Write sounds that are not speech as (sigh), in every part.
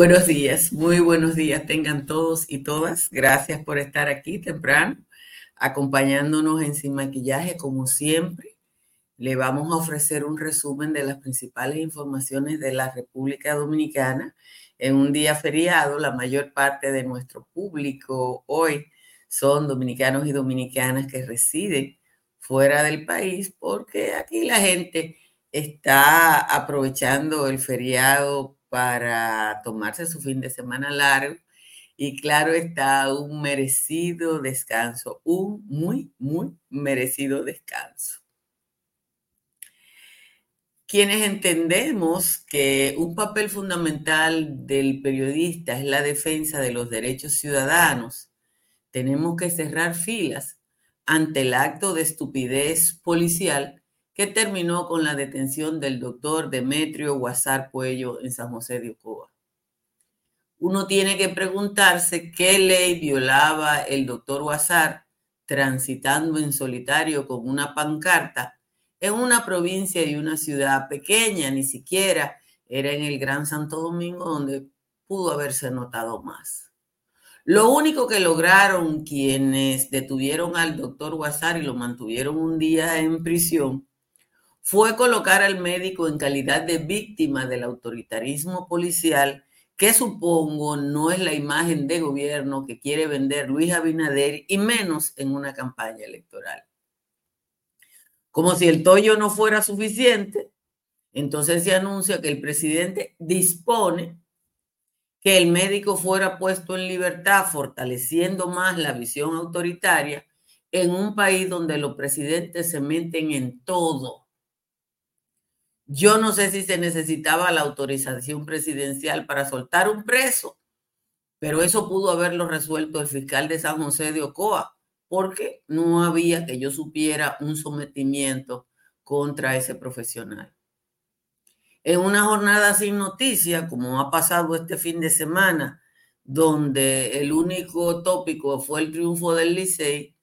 Buenos días, muy buenos días tengan todos y todas. Gracias por estar aquí temprano, acompañándonos en Sin Maquillaje como siempre. Le vamos a ofrecer un resumen de las principales informaciones de la República Dominicana en un día feriado. La mayor parte de nuestro público hoy son dominicanos y dominicanas que residen fuera del país porque aquí la gente está aprovechando el feriado para tomarse su fin de semana largo y claro está un merecido descanso, un muy, muy merecido descanso. Quienes entendemos que un papel fundamental del periodista es la defensa de los derechos ciudadanos, tenemos que cerrar filas ante el acto de estupidez policial terminó con la detención del doctor Demetrio Guasar Puello en San José de Ocoa. Uno tiene que preguntarse qué ley violaba el doctor Guasar transitando en solitario con una pancarta en una provincia y una ciudad pequeña, ni siquiera era en el Gran Santo Domingo donde pudo haberse notado más. Lo único que lograron quienes detuvieron al doctor Guasar y lo mantuvieron un día en prisión fue colocar al médico en calidad de víctima del autoritarismo policial, que supongo no es la imagen de gobierno que quiere vender Luis Abinader y menos en una campaña electoral. Como si el tollo no fuera suficiente, entonces se anuncia que el presidente dispone que el médico fuera puesto en libertad, fortaleciendo más la visión autoritaria en un país donde los presidentes se meten en todo yo no sé si se necesitaba la autorización presidencial para soltar un preso, pero eso pudo haberlo resuelto el fiscal de San José de Ocoa, porque no había que yo supiera un sometimiento contra ese profesional. En una jornada sin noticia, como ha pasado este fin de semana, donde el único tópico fue el triunfo del Licey,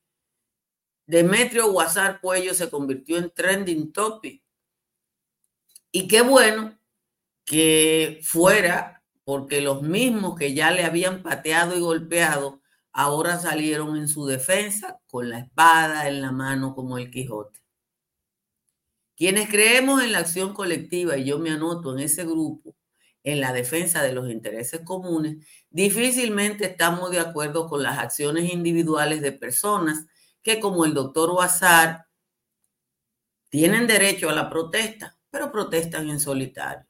Demetrio Guasar Puello se convirtió en trending topic y qué bueno que fuera, porque los mismos que ya le habían pateado y golpeado, ahora salieron en su defensa con la espada en la mano como el Quijote. Quienes creemos en la acción colectiva, y yo me anoto en ese grupo, en la defensa de los intereses comunes, difícilmente estamos de acuerdo con las acciones individuales de personas que, como el doctor Bazar, tienen derecho a la protesta, pero protestan en solitario.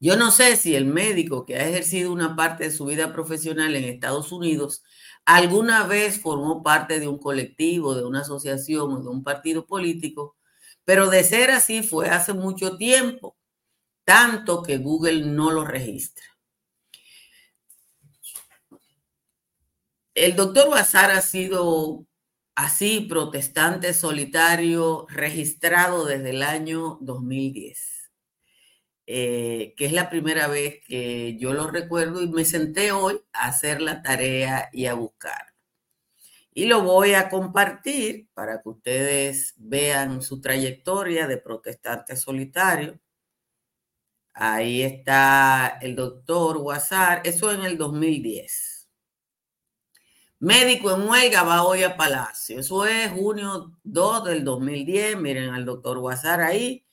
Yo no sé si el médico que ha ejercido una parte de su vida profesional en Estados Unidos alguna vez formó parte de un colectivo, de una asociación o de un partido político, pero de ser así fue hace mucho tiempo, tanto que Google no lo registra. El doctor Bazar ha sido así protestante solitario registrado desde el año 2010, eh, que es la primera vez que yo lo recuerdo y me senté hoy a hacer la tarea y a buscar. Y lo voy a compartir para que ustedes vean su trayectoria de protestante solitario. Ahí está el doctor Guasar, eso en el 2010. Médico en huelga va hoy a Palacio. Eso es junio 2 del 2010. Miren al doctor Guasar ahí.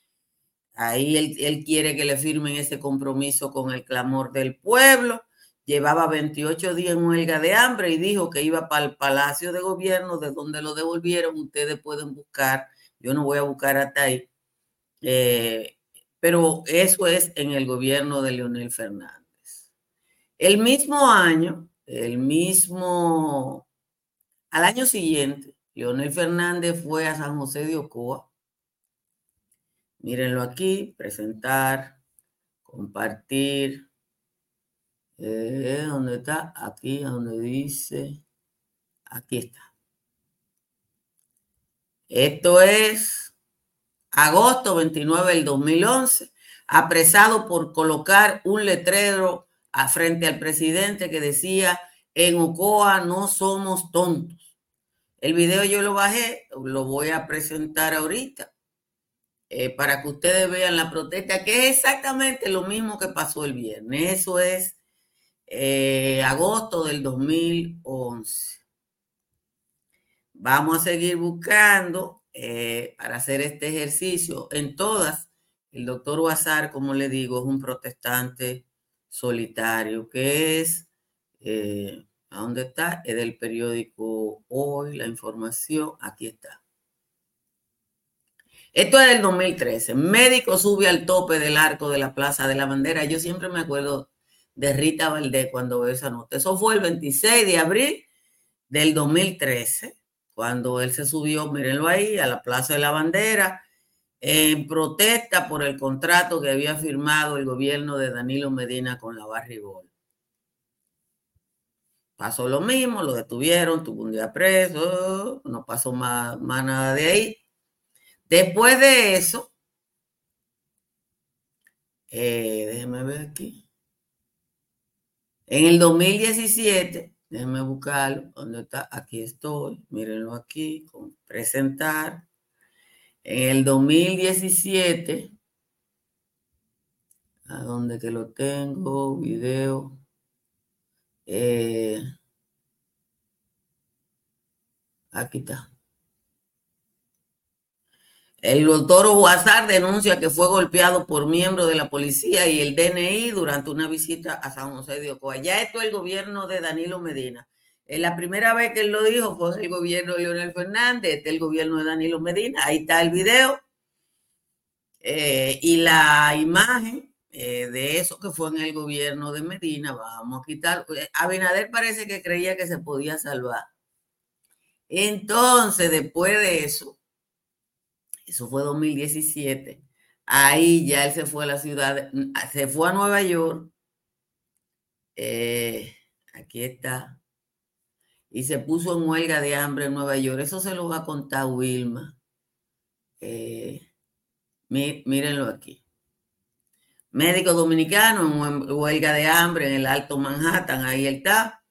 Ahí él, quiere que le firmen ese compromiso con el clamor del pueblo. Llevaba 28 días en huelga de hambre y dijo que iba para el Palacio de Gobierno, de donde lo devolvieron. Ustedes pueden buscar. Yo no voy a buscar hasta ahí. Eh, pero eso es en el gobierno de Leonel Fernández. El mismo año, el mismo, al año siguiente, Leonel Fernández fue a San José de Ocoa. Mírenlo aquí, presentar, compartir. Eh, ¿Dónde está? Aquí, donde dice. Aquí está. Esto es agosto 29 del 2011, apresado por colocar un letrero frente al presidente que decía, en Ocoa no somos tontos. El video yo lo bajé, lo voy a presentar ahorita. eh, para que ustedes vean la protesta, que es exactamente lo mismo que pasó el viernes. Eso es eh, agosto del 2011. Vamos a seguir buscando eh, para hacer este ejercicio en todas. El doctor Huazar, como le digo, es un protestante solitario, que es, ¿a dónde está? Es del periódico Hoy, la información, aquí está. Esto es del 2013. Médico sube al tope del arco de la Plaza de la Bandera. Yo siempre me acuerdo de Rita Valdés cuando veo esa nota. Eso fue el 26 de abril del 2013, cuando él se subió, mírenlo ahí, a la Plaza de la Bandera, en protesta por el contrato que había firmado el gobierno de Danilo Medina con la Barrigol. Pasó lo mismo, lo detuvieron, tuvo un día preso, no pasó más, más nada de ahí. Después de eso, eh, déjenme ver aquí. En el 2017, déjenme buscarlo, ¿dónde está? Aquí estoy, mírenlo aquí, con presentar. En el 2017, ¿a dónde que lo tengo? Video. Eh, aquí está. El doctor Huazar denuncia que fue golpeado por miembros de la policía y el DNI durante una visita a San José de Ocoa. Ya esto es el gobierno de Danilo Medina. La primera vez que él lo dijo fue el gobierno de Leonel Fernández, este es el gobierno de Danilo Medina. Ahí está el video. Eh, y la imagen eh, de eso que fue en el gobierno de Medina, vamos a quitar. Eh, Abinader parece que creía que se podía salvar. Entonces, después de eso, eso fue 2017. Ahí ya él se fue a la ciudad, se fue a Nueva York. Eh, aquí está. Y se puso en huelga de hambre en Nueva York. Eso se lo va a contar Wilma. Eh, mírenlo aquí. Médico dominicano en huelga de hambre en el Alto Manhattan. Ahí está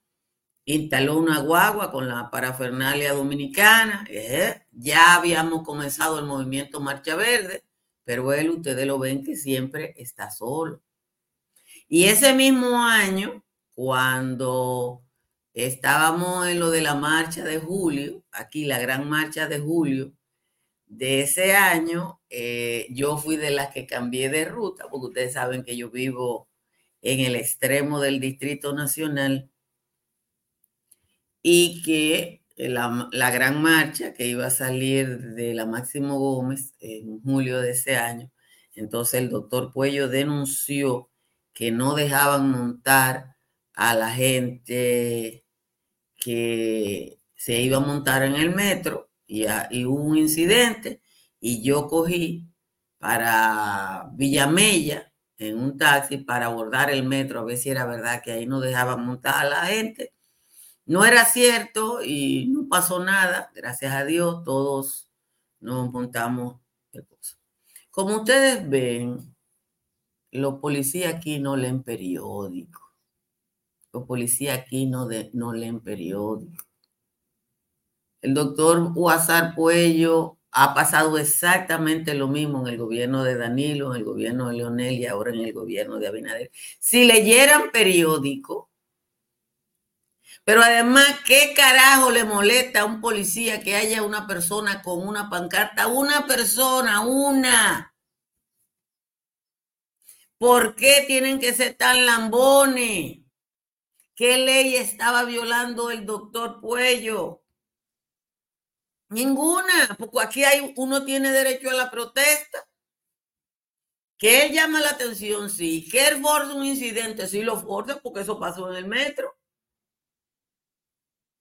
instaló una guagua con la parafernalia dominicana. ¿eh? Ya habíamos comenzado el movimiento Marcha Verde, pero él, ustedes lo ven que siempre está solo. Y ese mismo año, cuando estábamos en lo de la marcha de julio, aquí la gran marcha de julio de ese año, eh, yo fui de las que cambié de ruta, porque ustedes saben que yo vivo en el extremo del Distrito Nacional y que la, gran marcha que iba a salir de la Máximo Gómez en julio de ese año, entonces el doctor Puello denunció que no dejaban montar a la gente que se iba a montar en el metro y, y hubo un incidente y yo cogí para Villamella en un taxi para abordar el metro a ver si era verdad que ahí no dejaban montar a la gente no era cierto y no pasó nada, gracias a Dios, todos nos montamos el. Como ustedes ven, los policías aquí no leen periódico. Los policías aquí no, leen periódico. El doctor Huazar Puello ha pasado exactamente lo mismo en el gobierno de Danilo, en el gobierno de Leonel y ahora en el gobierno de Abinader. Si leyeran periódico, pero además, ¿qué carajo le molesta a un policía que haya una persona con una pancarta? Una persona, una. ¿Por qué tienen que ser tan lambones? ¿Qué ley estaba violando el doctor Puello? Ninguna, porque aquí hay, uno tiene derecho a la protesta. Que él llama la atención, sí. Que él force un incidente, sí lo force, porque eso pasó en el metro.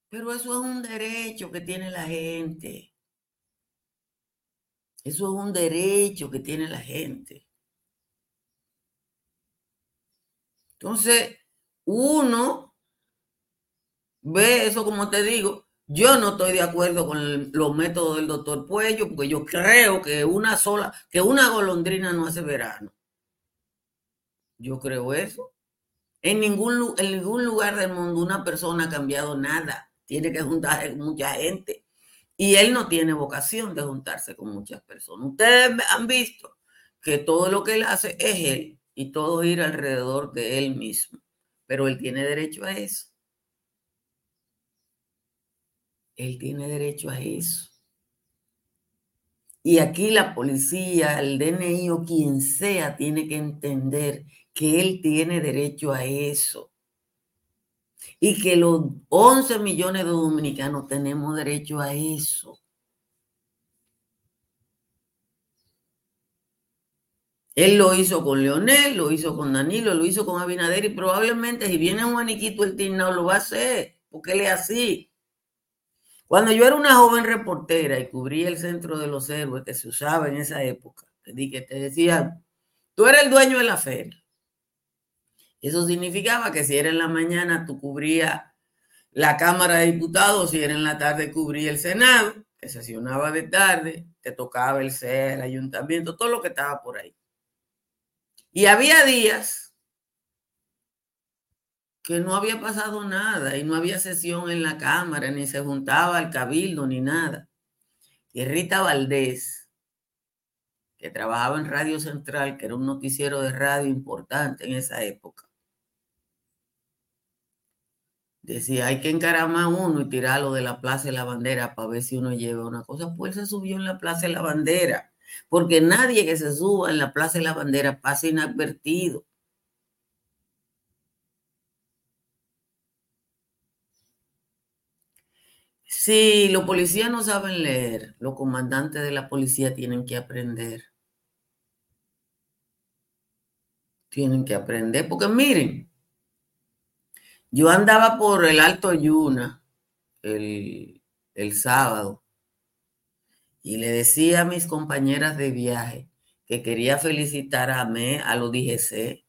Pero eso es un derecho que tiene la gente. Eso es un derecho que tiene la gente. Entonces, uno ve eso como te digo. Yo no estoy de acuerdo con los métodos del doctor Puello, porque yo creo que una sola, que una golondrina no hace verano. Yo creo eso. En ningún, en ningún lugar del mundo una persona ha cambiado nada tiene que juntar mucha gente. Y él no tiene vocación de juntarse con muchas personas. Ustedes han visto que todo lo que él hace es él y todo ir alrededor de él mismo. Pero él tiene derecho a eso. Él tiene derecho a eso. Y aquí la policía, el DNI o quien sea tiene que entender que él tiene derecho a eso. Y que los 11 millones de dominicanos tenemos derecho a eso. Él lo hizo con Leonel, lo hizo con Danilo, lo hizo con Abinader y probablemente si viene Juaniquito el no lo va a hacer, porque él es así. Cuando yo era una joven reportera y cubría el centro de los héroes que se usaba en esa época, que te decía, tú eres el dueño de la feria. Eso significaba que si era en la mañana, tú cubrías la Cámara de Diputados, si era en la tarde, cubría el Senado, que sesionaba de tarde, te tocaba el CER, el ayuntamiento, todo lo que estaba por ahí. Y había días que no había pasado nada y no había sesión en la Cámara, ni se juntaba al cabildo, ni nada. Y Rita Valdés, que trabajaba en Radio Central, que era un noticiero de radio importante en esa época, decía, hay que encaramar uno y tirarlo de la Plaza de la Bandera para ver si uno lleva una cosa. Pues se subió en la Plaza de la Bandera porque nadie que se suba en la Plaza de la Bandera pasa inadvertido. Si los policías no saben leer, los comandantes de la policía tienen que aprender. Tienen que aprender, porque miren, yo andaba por el Alto Yuna el, el sábado y le decía a mis compañeras de viaje que quería felicitar a mí, a los DGC.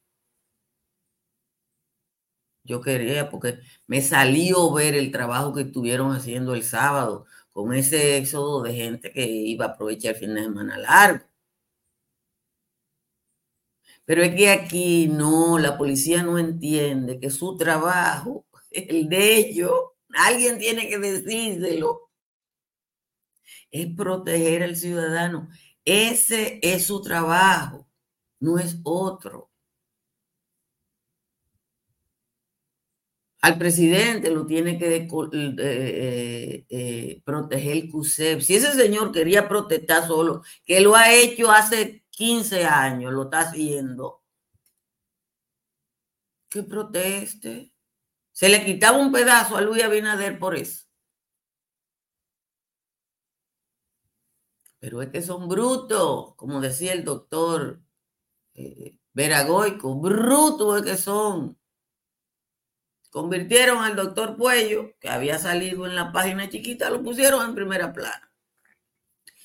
Yo quería, porque me salió ver el trabajo que estuvieron haciendo el sábado con ese éxodo de gente que iba a aprovechar el fin de semana largo. Pero es que aquí no, la policía no entiende que su trabajo, (laughs) el de ellos, alguien tiene que decírselo es proteger al ciudadano. Ese es su trabajo, no es otro. Al presidente lo tiene que eh, eh, eh, proteger el CUSEP. Si ese señor quería protestar solo, que lo ha hecho hace 15 años, lo está haciendo, que proteste. Se le quitaba un pedazo a Luis Abinader por eso. Pero es que son brutos, como decía el doctor eh, Veragoico, brutos es que son. Convirtieron al doctor Puello, que había salido en la página chiquita, lo pusieron en primera plana.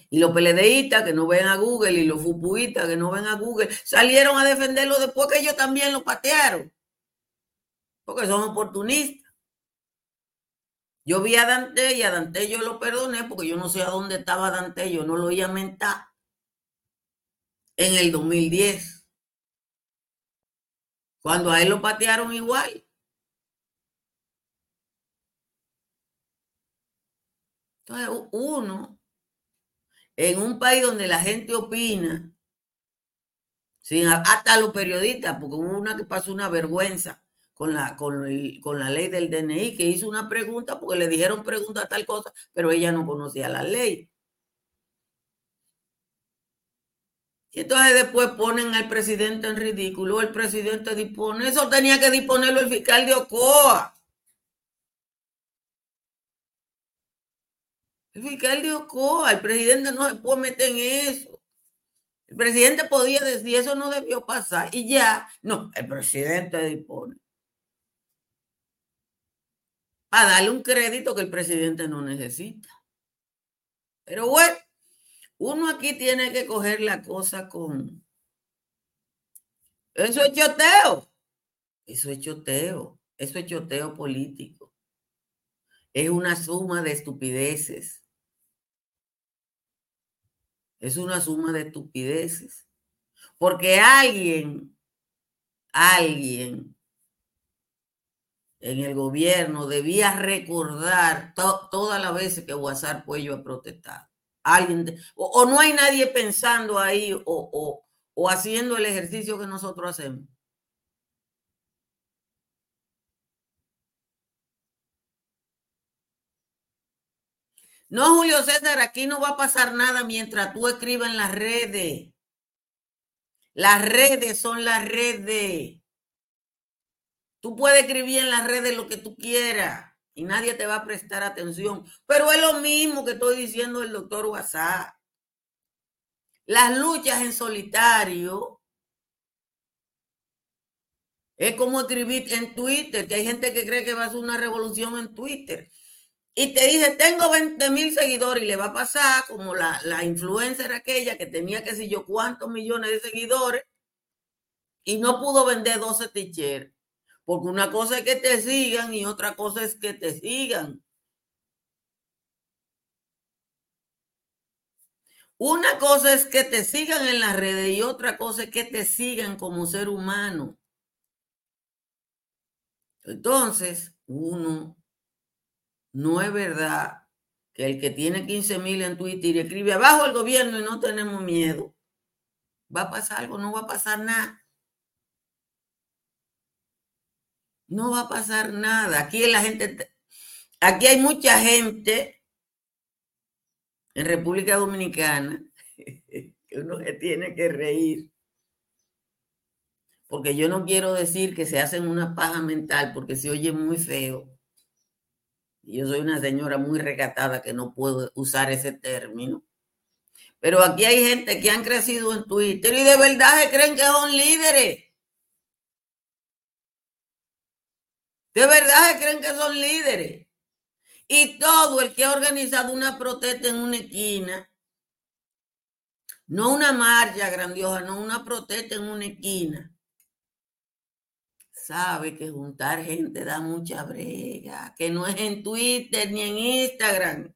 Y los peledeístas que no ven a Google y los fupuistas que no ven a Google salieron a defenderlo después que ellos también lo patearon. Porque son oportunistas. Yo vi a Dante y a Dante yo lo perdoné porque yo no sé a dónde estaba Dante, yo no lo iba a mentar en el 2010. Cuando a él lo patearon igual. Entonces, uno, en un país donde la gente opina, sin, hasta los periodistas, porque hubo una que pasó una vergüenza con la, con, la ley del DNI, que hizo una pregunta porque le dijeron pregunta tal cosa, pero ella no conocía la ley. Y entonces después ponen al presidente en ridículo, el presidente dispone, eso tenía que disponerlo el fiscal de Ocoa. El fiscal de Ocoa, el presidente no se puede meter en eso. El presidente podía decir, eso no debió pasar, y ya, no, el presidente dispone para darle un crédito que el presidente no necesita. Pero bueno, uno aquí tiene que coger la cosa con... Eso es choteo. Eso es choteo. Eso es choteo político. Es una suma de estupideces. Es una suma de estupideces. Porque alguien, alguien en el gobierno debía recordar todas las veces que WhatsApp Puello ha protestado. Alguien, o, no hay nadie pensando ahí o, o haciendo el ejercicio que nosotros hacemos. No, Julio César, aquí no va a pasar nada mientras tú escribas en las redes. Las redes son las redes. Tú puedes escribir en las redes lo que tú quieras y nadie te va a prestar atención. Pero es lo mismo que estoy diciendo el doctor WhatsApp. Las luchas en solitario es como escribir en Twitter, que hay gente que cree que va a ser una revolución en Twitter y te dice, tengo 20 mil seguidores y le va a pasar como la, la influencer aquella que tenía que sé yo cuántos millones de seguidores y no pudo vender 12 t Porque una cosa es que te sigan y otra cosa es que te sigan. Una cosa es que te sigan en las redes y otra cosa es que te sigan como ser humano. Entonces, uno no es verdad que el que tiene 15 mil en Twitter y escribe abajo el gobierno y no tenemos miedo, va a pasar algo, no va a pasar nada. No va a pasar nada. Aquí la gente, aquí hay mucha gente en República Dominicana (laughs) que uno se tiene que reír. Porque yo no quiero decir que se hacen una paja mental porque se oye muy feo. Yo soy una señora muy recatada que no puedo usar ese término. Pero aquí hay gente que han crecido en Twitter y de verdad se creen que son líderes. De verdad se creen que son líderes. Y todo el que ha organizado una protesta en una esquina, no una marcha grandiosa, no una protesta en una esquina, sabe que juntar gente da mucha brega, que no es en Twitter ni en Instagram.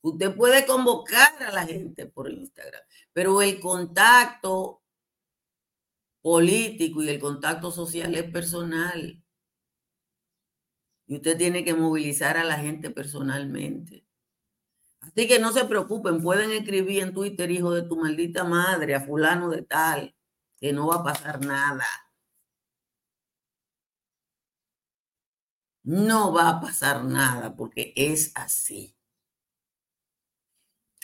Usted puede convocar a la gente por Instagram, pero el contacto político y el contacto social es personal. Y usted tiene que movilizar a la gente personalmente. Así que no se preocupen, pueden escribir en Twitter, hijo de tu maldita madre, a fulano de tal, que no va a pasar nada. No va a pasar nada porque es así.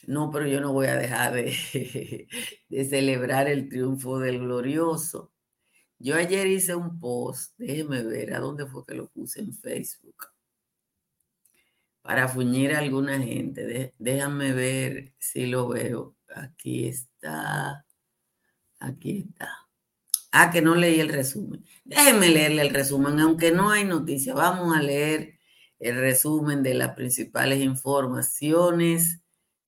No, pero yo no voy a dejar de, (laughs) celebrar el triunfo del glorioso. Yo ayer hice un post, déjeme ver a dónde fue que lo puse en Facebook, para fuñir a alguna gente. déjame ver si lo veo. Aquí está, aquí está. Ah, que no leí el resumen. Déjenme leerle el resumen, aunque no hay noticias. Vamos a leer el resumen de las principales informaciones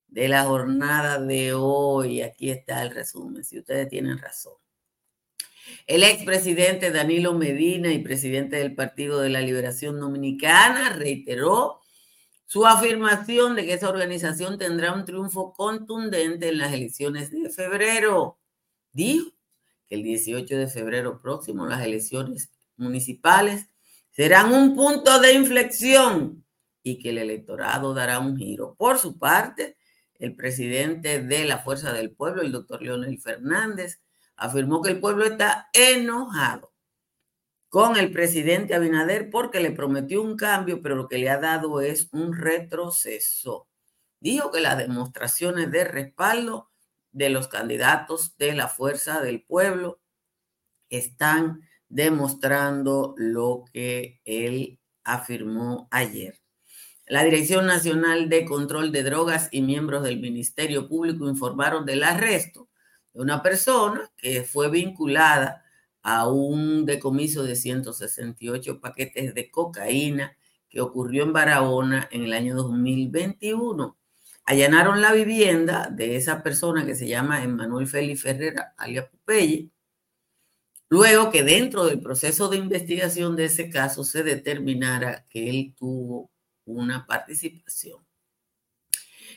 de la jornada de hoy. Aquí está el resumen, si ustedes tienen razón. El expresidente Danilo Medina y presidente del Partido de la Liberación Dominicana reiteró su afirmación de que esa organización tendrá un triunfo contundente en las elecciones de febrero. Dijo que el 18 de febrero próximo las elecciones municipales serán un punto de inflexión y que el electorado dará un giro. Por su parte, el presidente de la Fuerza del Pueblo, el doctor Leonel Fernández, afirmó que el pueblo está enojado con el presidente Abinader porque le prometió un cambio, pero lo que le ha dado es un retroceso. Dijo que las demostraciones de respaldo de los candidatos de la fuerza del pueblo están demostrando lo que él afirmó ayer. La Dirección Nacional de Control de Drogas y miembros del Ministerio Público informaron del arresto una persona que fue vinculada a un decomiso de 168 paquetes de cocaína que ocurrió en Barahona en el año 2021 allanaron la vivienda de esa persona que se llama Emanuel Félix Ferrera, alias Popeye, luego que dentro del proceso de investigación de ese caso se determinara que él tuvo una participación.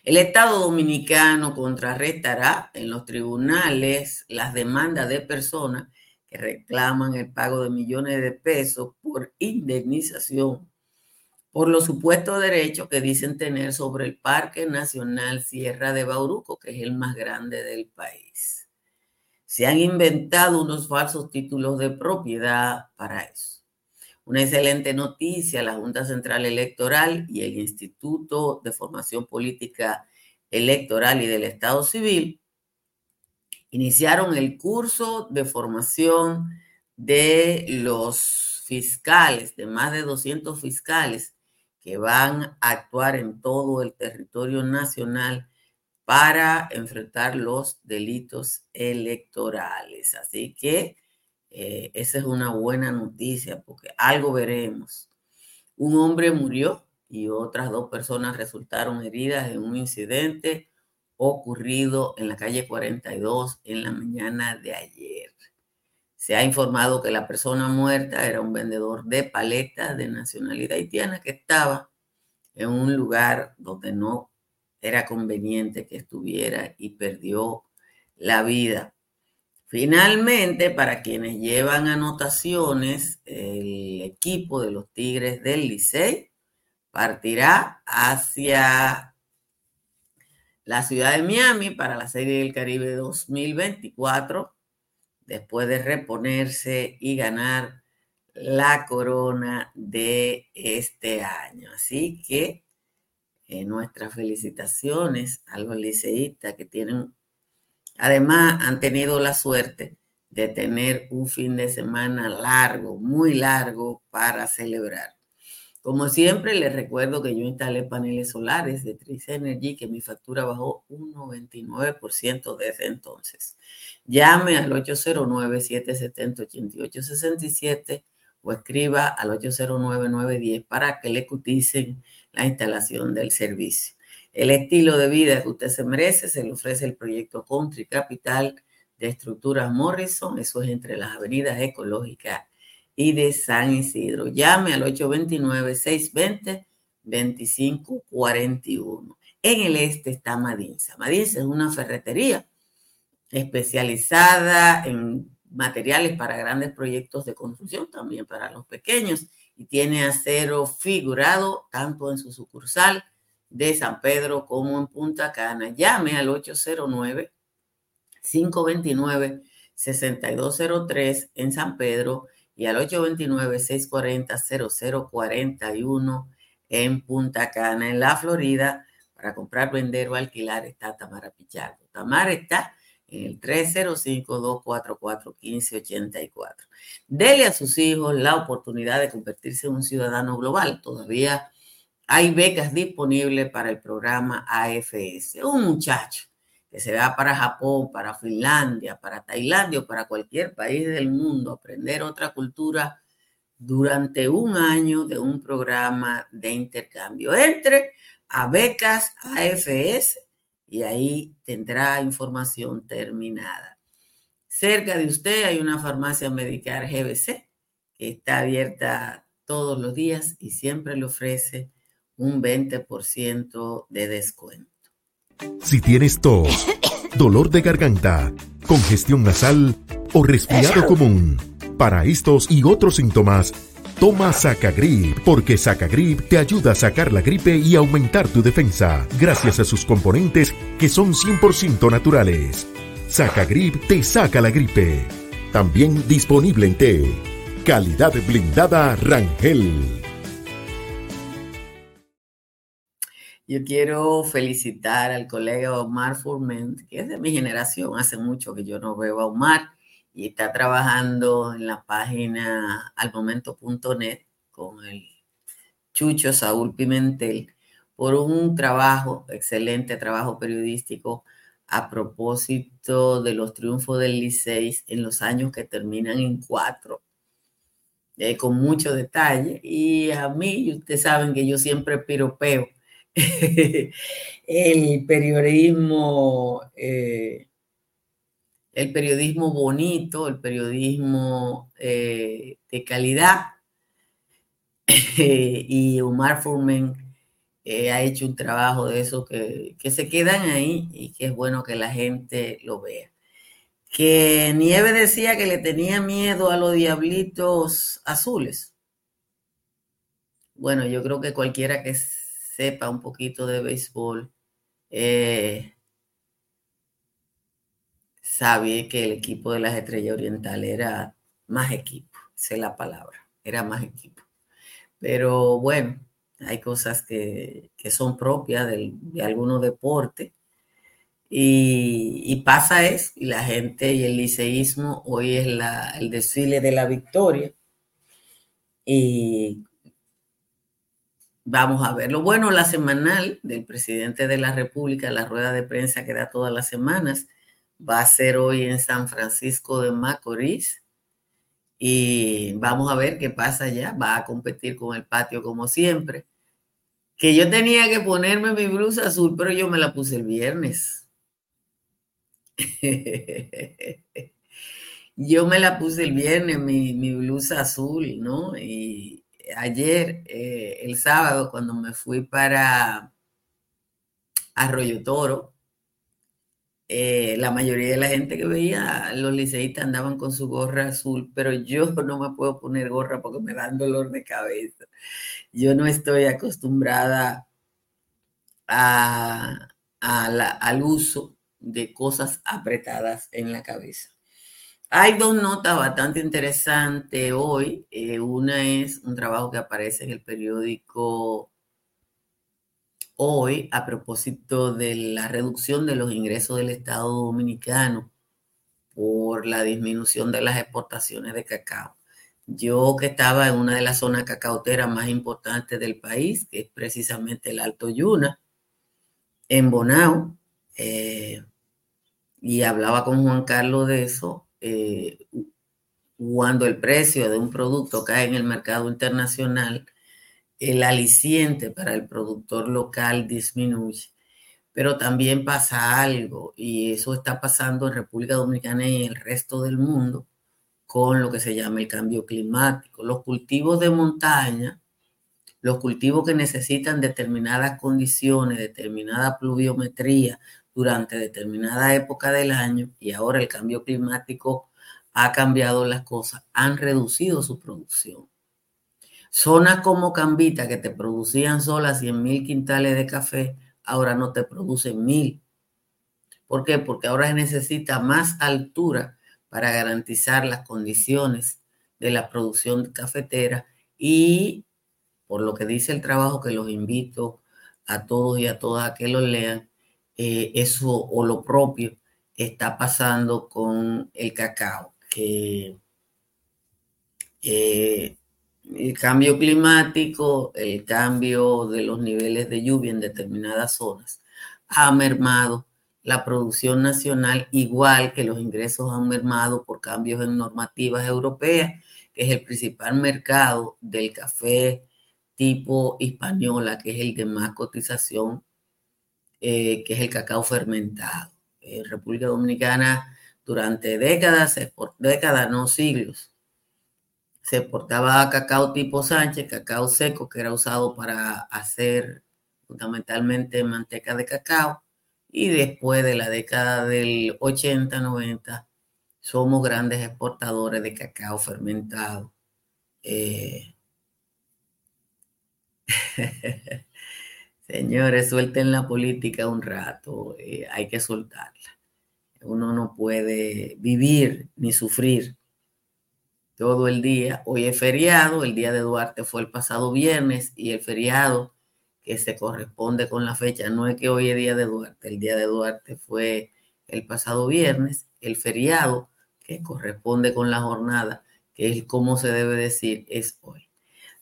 El Estado dominicano contrarrestará en los tribunales las demandas de personas que reclaman el pago de millones de pesos por indemnización por los supuestos derechos que dicen tener sobre el Parque Nacional Sierra de Bauruco, que es el más grande del país. Se han inventado unos falsos títulos de propiedad para eso. Una excelente noticia, la Junta Central Electoral y el Instituto de Formación Política Electoral y del Estado Civil iniciaron el curso de formación de los fiscales, de más de 200 fiscales que van a actuar en todo el territorio nacional para enfrentar los delitos electorales. Así que eh, esa es una buena noticia porque algo veremos. Un hombre murió y otras dos personas resultaron heridas en un incidente ocurrido en la calle 42 en la mañana de ayer. Se ha informado que la persona muerta era un vendedor de paletas de nacionalidad haitiana que estaba en un lugar donde no era conveniente que estuviera y perdió la vida. Finalmente, para quienes llevan anotaciones, el equipo de los Tigres del Licey partirá hacia la ciudad de Miami para la Serie del Caribe 2024, después de reponerse y ganar la corona de este año. Así que eh, nuestras felicitaciones a los liceístas que tienen, además han tenido la suerte de tener un fin de semana largo, muy largo para celebrar. Como siempre, les recuerdo que yo instalé paneles solares de Tris Energy, que mi factura bajó un 99% desde entonces. Llame al 809-770-8867 o escriba al 809-910 para que le coticen la instalación del servicio. El estilo de vida que usted se merece se le ofrece el proyecto Country Capital de Estructuras Morrison, eso es entre las avenidas ecológicas y de San Isidro. Llame al 829-620-2541. En el este está Madinza. Madinza es una ferretería especializada en materiales para grandes proyectos de construcción, también para los pequeños, y tiene acero figurado tanto en su sucursal de San Pedro como en Punta Cana. Llame al 809 529 6203 en San Pedro y al 829-640-0041 en Punta Cana, en la Florida, para comprar, vender o alquilar está Tamara Pichardo. Tamara está en el 305-244-1584. Dele a sus hijos la oportunidad de convertirse en un ciudadano global. Todavía hay becas disponibles para el programa AFS. Un muchacho que se va para Japón, para Finlandia, para Tailandia o para cualquier país del mundo, aprender otra cultura durante un año de un programa de intercambio. Entre a becas AFS y ahí tendrá información terminada. Cerca de usted hay una farmacia medical GBC que está abierta todos los días y siempre le ofrece un 20% de descuento. Si tienes tos, dolor de garganta, congestión nasal o resfriado común, para estos y otros síntomas, toma Sacagrip, porque Sacagrip te ayuda a sacar la gripe y aumentar tu defensa, gracias a sus componentes que son 100% naturales. Sacagrip te saca la gripe. También disponible en té. Calidad blindada Rangel. Yo quiero felicitar al colega Omar Furment, que es de mi generación, hace mucho que yo no veo a Omar, y está trabajando en la página almomento.net con el Chucho Saúl Pimentel por un trabajo, excelente trabajo periodístico a propósito de los triunfos del Licey en los años que terminan en cuatro, eh, con mucho detalle. Y a mí, ustedes saben que yo siempre piropeo (laughs) el periodismo, eh, el periodismo bonito, el periodismo eh, de calidad. (laughs) y Omar Furmen eh, ha hecho un trabajo de eso que, que se quedan ahí y que es bueno que la gente lo vea. que Nieve decía que le tenía miedo a los diablitos azules. Bueno, yo creo que cualquiera que sepa un poquito de béisbol eh, sabe que el equipo de las Estrellas Orientales era más equipo, sé la palabra, era más equipo. Pero bueno, hay cosas que, son propias de, algunos deportes y, pasa eso, y la gente y el liceísmo hoy es el desfile de la victoria. Y vamos a ver. Lo bueno, la semanal del presidente de la República, la rueda de prensa que da todas las semanas, va a ser hoy en San Francisco de Macorís. Y vamos a ver qué pasa allá. Va a competir con el patio como siempre. Que yo tenía que ponerme mi blusa azul, pero yo me la puse el viernes. (laughs) Yo me la puse el viernes, mi, blusa azul, ¿no? Y ayer, eh, el sábado, cuando me fui para Arroyo Toro, eh, la mayoría de la gente que veía, los liceístas andaban con su gorra azul, pero yo (laughs) no me puedo poner gorra porque me dan dolor de cabeza. Yo no estoy acostumbrada al uso de cosas apretadas en la cabeza. Hay dos notas bastante interesantes hoy. Eh, una es un trabajo que aparece en el periódico hoy a propósito de la reducción de los ingresos del Estado Dominicano por la disminución de las exportaciones de cacao. Yo que estaba en una de las zonas cacaoteras más importantes del país, que es precisamente el Alto Yuna, en Bonao, eh, y hablaba con Juan Carlos de eso, eh, cuando el precio de un producto cae en el mercado internacional, el aliciente para el productor local disminuye. Pero también pasa algo, y eso está pasando en República Dominicana y en el resto del mundo, con lo que se llama el cambio climático. Los cultivos de montaña, los cultivos que necesitan determinadas condiciones, determinada pluviometría, durante determinada época del año y ahora el cambio climático ha cambiado las cosas, han reducido su producción. Zonas como Cambita, que te producían solas 100 mil quintales de café, ahora no te producen mil. ¿Por qué? Porque ahora se necesita más altura para garantizar las condiciones de la producción cafetera y por lo que dice el trabajo que los invito a todos y a todas a que lo lean, eh, eso o lo propio está pasando con el cacao, que el cambio climático, el cambio de los niveles de lluvia en determinadas zonas ha mermado la producción nacional, igual que los ingresos han mermado por cambios en normativas europeas, que es el principal mercado del café tipo española, que es el de más cotización eh, que es el cacao fermentado. En República Dominicana, durante décadas, décadas, no siglos, se exportaba cacao tipo Sánchez, cacao seco, que era usado para hacer fundamentalmente manteca de cacao. Y después de la década del 80-90, somos grandes exportadores de cacao fermentado. Eh, (laughs) (laughs) Señores, suelten la política un rato, eh, hay que soltarla. Uno no puede vivir ni sufrir todo el día. Hoy es feriado, el día de Duarte fue el pasado viernes y el feriado que se corresponde con la fecha, no es que hoy es día de Duarte, el día de Duarte fue el pasado viernes, el feriado que corresponde con la jornada, que es como se debe decir, es hoy.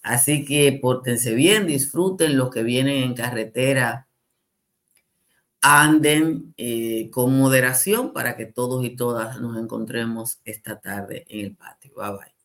Así que pórtense bien, disfruten los que vienen en carretera, anden eh, con moderación para que todos y todas nos encontremos esta tarde en el patio. Bye bye.